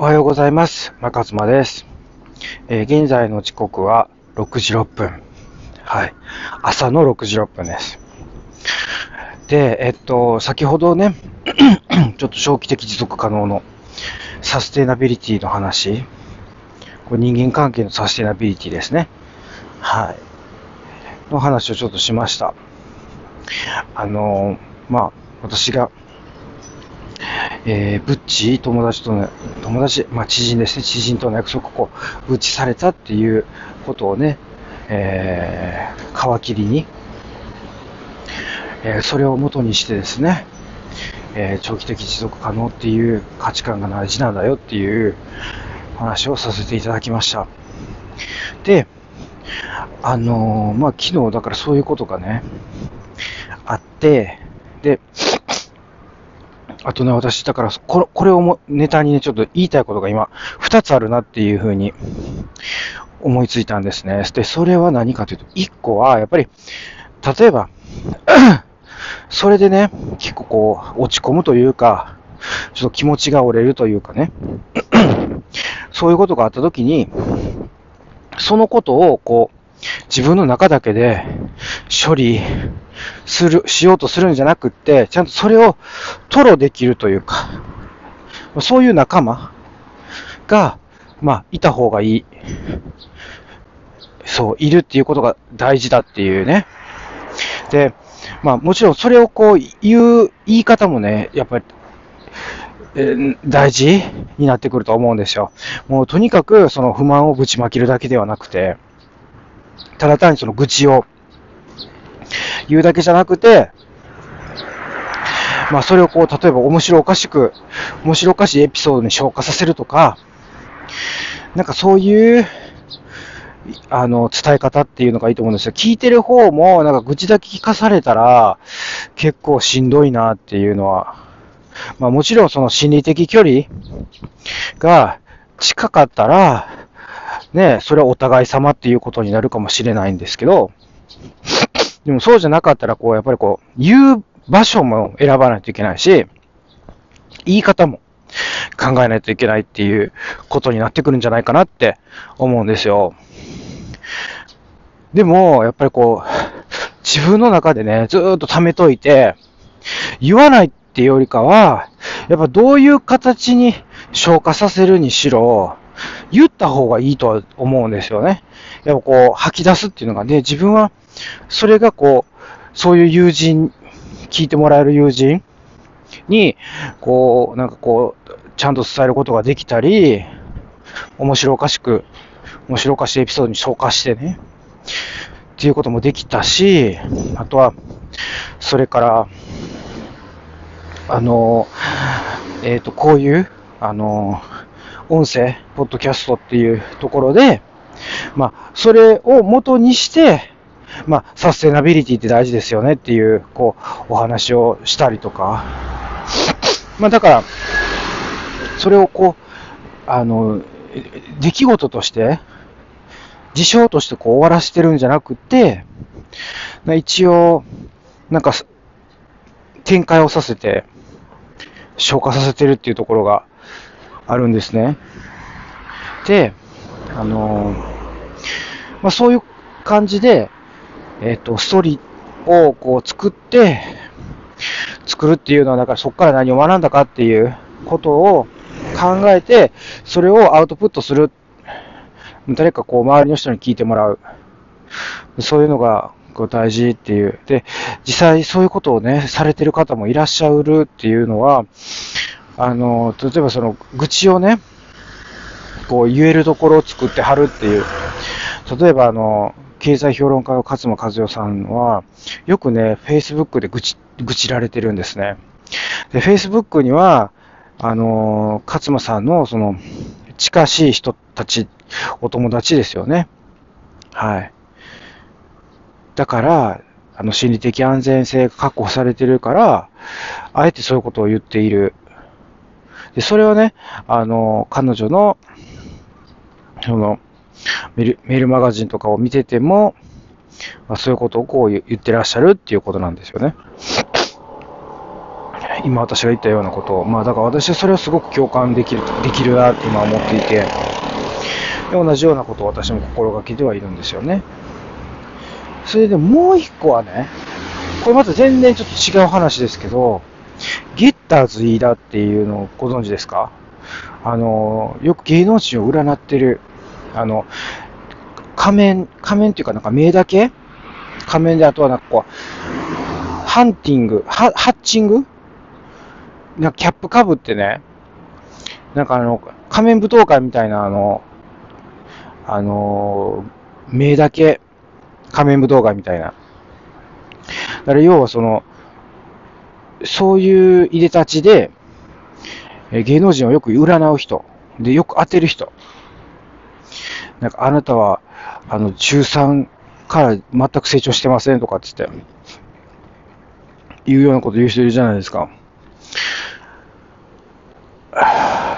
おはようございます。中妻です。えー現在の時刻は6時6分。はい。朝の6時6分です。で、えっと、先ほどね、ちょっと長期的持続可能のサステナビリティの話、これ人間関係のサステナビリティですね。はい。の話をちょっとしました。あのーまあ、私が、えー、ブッチ、友達との、友達、まあ、知人ですね、知人との約束をこう、ブッチされたっていうことをね、えー、皮切りに、えーそれを元にしてですね、えー長期的持続可能っていう価値観が大事なんだよっていう話をさせていただきました。で、あのーまあ、昨日だからそういうことがね、あって、で、あとね、私、だから、これこれをもネタにね、ちょっと言いたいことが今、二つあるなっていうふうに思いついたんですね。で、それは何かというと、一個は、やっぱり、例えば、それでね、結構こう、落ち込むというか、ちょっと気持ちが折れるというかね、そういうことがあったときに、そのことを、こう、自分の中だけで処理する、しようとするんじゃなくって、ちゃんとそれを吐露できるというか、そういう仲間が、まあ、いた方がいい。そう、いるっていうことが大事だっていうね。で、まあ、もちろんそれをこう言う言い方もね、やっぱり、え大事になってくると思うんですよ。もうとにかくその不満をぶちまけるだけではなくて、ただ単にその愚痴を言うだけじゃなくて、まあそれをこう、例えば面白おかしく、面白おかしいエピソードに消化させるとか、なんかそういう、あの、伝え方っていうのがいいと思うんですよ。聞いてる方も、なんか愚痴だけ聞かされたら、結構しんどいなっていうのは、まあもちろんその心理的距離が近かったら、ね、それはお互い様っていうことになるかもしれないんですけど、でもそうじゃなかったら、こう、やっぱりこう、言う場所も選ばないといけないし、言い方も考えないといけないっていうことになってくるんじゃないかなって思うんですよ。でも、やっぱりこう、自分の中でね、ずっと溜めといて、言わないっていうよりかは、やっぱどういう形に消化させるにしろ、言った方がいいとは思うんですよね。やっぱこう、吐き出すっていうのがね、自分は、それがこう、そういう友人、聞いてもらえる友人に、こう、なんかこう、ちゃんと伝えることができたり、面白おかしく、面白おかしいエピソードに消化してね、っていうこともできたし、あとは、それから、あの、えっ、と、こういう、あの、音声、ポッドキャストっていうところで、まあ、それを元にして、まあ、サステナビリティって大事ですよねっていう、こう、お話をしたりとか、まあ、だから、それをこう、あの、出来事として、事象としてこう終わらせてるんじゃなくて、一応、なんか、展開をさせて、消化させてるっていうところがあるんですね。で、あのまあ、そういう感じで、えっ、と、ストーリーをこう作って、作るっていうのは、だからそこから何を学んだかっていうことを考えて、それをアウトプットする。誰かこう周りの人に聞いてもらう。そういうのがこう大事っていう。で、実際そういうことをね、されてる方もいらっしゃるっていうのは、あの、例えばその愚痴をね、こう言えるところを作ってはるっていう。例えばあの、経済評論家の勝間和代さんは、よくね、Facebook で愚痴、愚痴られてるんですね。で、Facebook には、あの、勝間さんのその、近しい人たち、お友達ですよね。はい。だから、あの、心理的安全性が確保されてるから、あえてそういうことを言っている。で、それはね、あの、彼女の、その、メールメールマガジンとかを見てても、まあ、そういうことをこう言ってらっしゃるっていうことなんですよね。今私が言ったようなことを。まあだから私はそれはすごく共感できる、できるなって今思っていて、同じようなことを私も心がけてはいるんですよね。それでもう一個はね、これまた全然ちょっと違う話ですけど、ゲッターズ飯田っていうのをご存知ですかあの、よく芸能人を占ってる、あの、仮面、仮面っていうかなんか目だけ仮面であとはなんかこう、ハンティング、ハハッチングなんかキャップかぶってね、なんかあの、仮面舞踏会みたいなあの、あの、目だけ仮面舞踏会みたいな。だから要はその、そういう入れ立ちで、え芸能人をよく占う人、で、よく当てる人。なんか、あなたは、あの、中3から全く成長してませんとかって言って、いうようなこと言う人いるじゃないですか。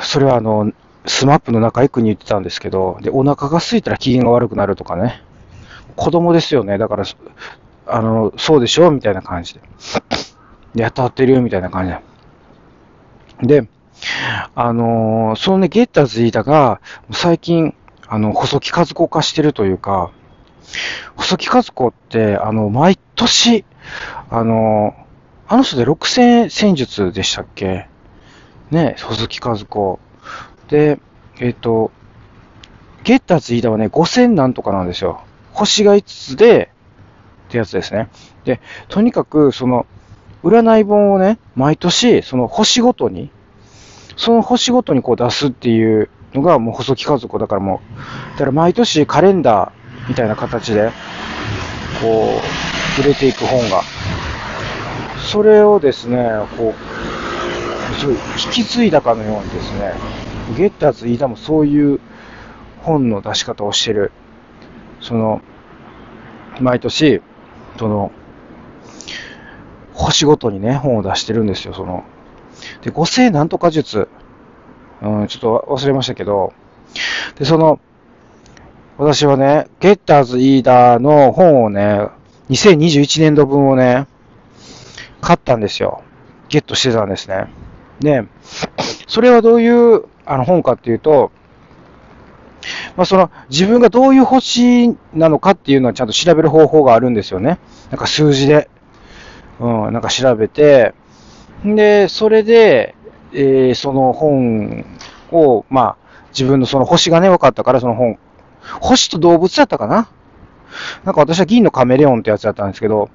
それはあの、スマップの中井くに言ってたんですけど、で、お腹が空いたら機嫌が悪くなるとかね。子供ですよね。だから、あの、そうでしょうみたいな感じで。やっとってるよみたいな感じで。で、あのー、そのね、ゲッターズ飯田が、最近、あの、細木和子化してるというか、細木和子って、あの、毎年、あのー、あの人で6000戦術でしたっけ？ね、細木和子。で、えっ、ー、と、ゲッターズ飯田はね、5000なんとかなんですよ。星が5つで、ってやつですね。で、とにかく、その、占い本をね、毎年、その星ごとに、その星ごとにこう出すっていうのがもう細木家族だからもう、だから毎年カレンダーみたいな形で、こう、売れていく本が。それをですね、こう、すごい引き継いだかのようにですね、ゲッターズ飯田もそういう本の出し方をしてる。その、毎年、その、星ごとにね、本を出してるんですよ、その。で、五星なんとか術。うん、ちょっと忘れましたけど。で、その、私はね、ゲッターズイーダーの本をね、2021年度分をね、買ったんですよ。ゲットしてたんですね。で、それはどういうあの本かっていうと、まあ、その自分がどういう星なのかっていうのはちゃんと調べる方法があるんですよね。なんか数字で。うん、なんか調べて、で、それで、えー、その本を、まあ、自分のその星がね、分かったからその本、星と動物だったかな？なんか私は銀のカメレオンってやつだったんですけど、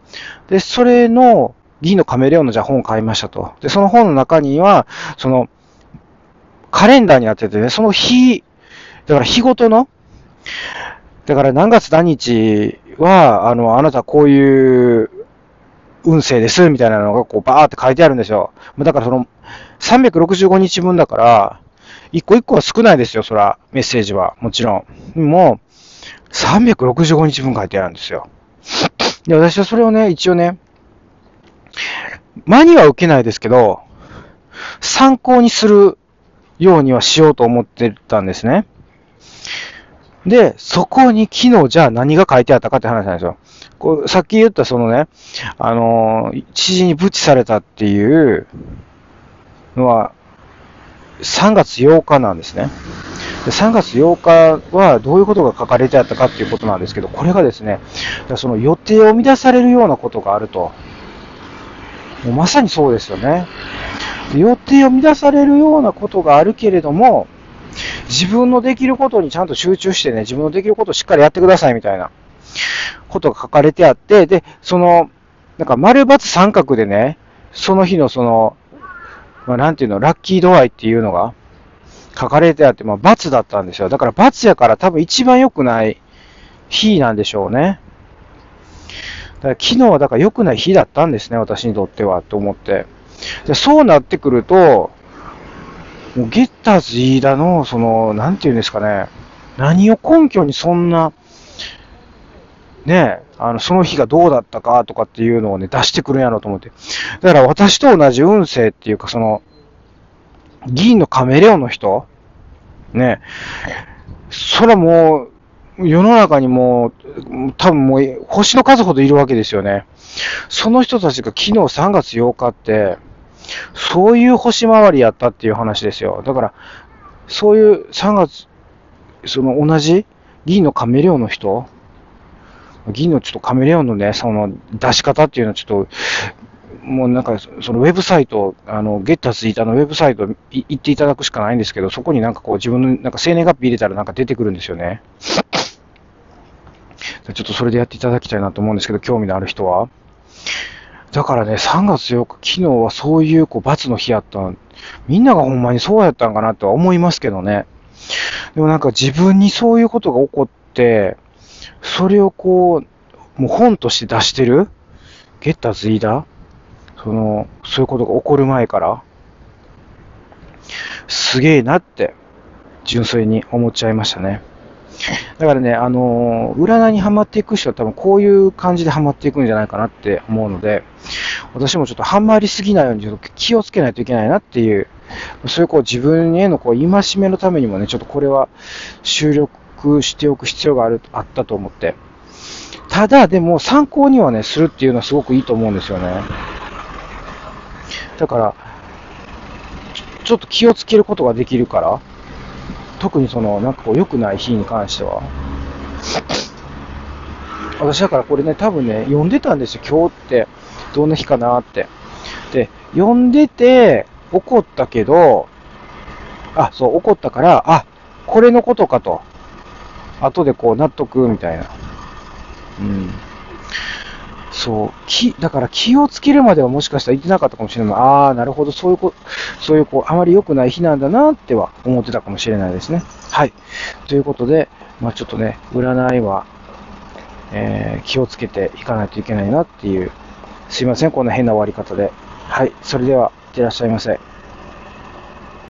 で、それの銀のカメレオンのじゃあ本を買いましたと。で、その本の中には、その、カレンダーになっててね、その日、だから日ごとの、だから何月何日は、あの、あなたこういう運勢です、みたいなのがこうバーって書いてあるんですよ。だからその、365日分だから、一個一個は少ないですよ、そら、メッセージは。もちろん。もう、365日分書いてあるんですよ。で、私はそれをね、一応ね、間には受けないですけど、参考にするようにはしようと思ってたんですね。で、そこに昨日じゃあ何が書いてあったかって話なんですよ。こうさっき言ったそのね、あの、知事にブチされたっていうのは、3月8日なんですね。で3月8日はどういうことが書かれてあったかっていうことなんですけど、これがですね、その予定を乱されるようなことがあると。もうまさにそうですよね。予定を乱されるようなことがあるけれども、自分のできることにちゃんと集中してね、自分のできることをしっかりやってくださいみたいなことが書かれてあって、で、その、なんか丸×三角でね、その日のその、まあ、なんていうの、ラッキー度合いっていうのが書かれてあって、まあ、×だったんですよ。だから×やから多分一番良くない日なんでしょうね。だから昨日はだから良くない日だったんですね、私にとっては、と思って。でそうなってくると、もうゲッターズ飯田の、その、なんていうんですかね、何を根拠にそんな、ね、あの、その日がどうだったかとかっていうのをね、出してくるんやろうと思って。だから私と同じ運勢っていうか、その、銀のカメレオンの人？ね、そらもう、世の中にもう、多分もう、星の数ほどいるわけですよね。その人たちが昨日3月8日って、そういう星回りやったっていう話ですよ。だから、そういう3月、その同じ銀のカメレオンの人、銀のちょっとカメレオンのね、その出し方っていうのはちょっと、もうなんか、そのウェブサイト、あの、ゲッターツイーターのウェブサイト行っていただくしかないんですけど、そこになんかこう自分のなんか生年月日入れたらなんか出てくるんですよね。ちょっとそれでやっていただきたいなと思うんですけど、興味のある人は。だからね、3月8日、昨日はそういうこう罰の日やった。みんながほんまにそうやったんかなとは思いますけどね。でもなんか自分にそういうことが起こって、それをこう、もう本として出してる？ゲッターズイーダその、そういうことが起こる前から、すげえなって、純粋に思っちゃいましたね。だからね、あのー、占いにハマっていく人は多分こういう感じでハマっていくんじゃないかなって思うので、私もちょっとハマりすぎないようにちょっと気をつけないといけないなっていう、そういうこう自分へのこう戒めのためにもね、ちょっとこれは収録しておく必要がある、あったと思って。ただ、でも参考にはね、するっていうのはすごくいいと思うんですよね。だから、ちょっと気をつけることができるから、特にその、なんかこう、良くない日に関しては。私だからこれね、多分ね、読んでたんですよ。今日って、どんな日かなって。で、読んでて、怒ったけど、あ、そう、怒ったから、あ、これのことかと。後でこう、納得、みたいな。うん。そう、気、だから気をつけるまではもしかしたら言ってなかったかもしれない。ああ、なるほど、そういうこ、そういうこう、あまり良くない日なんだなっては思ってたかもしれないですね。はい。ということで、まあちょっとね、占いは、えー、気をつけていかないといけないなっていう、すいません、こんな変な終わり方で。はい。それでは、いってらっしゃいませ。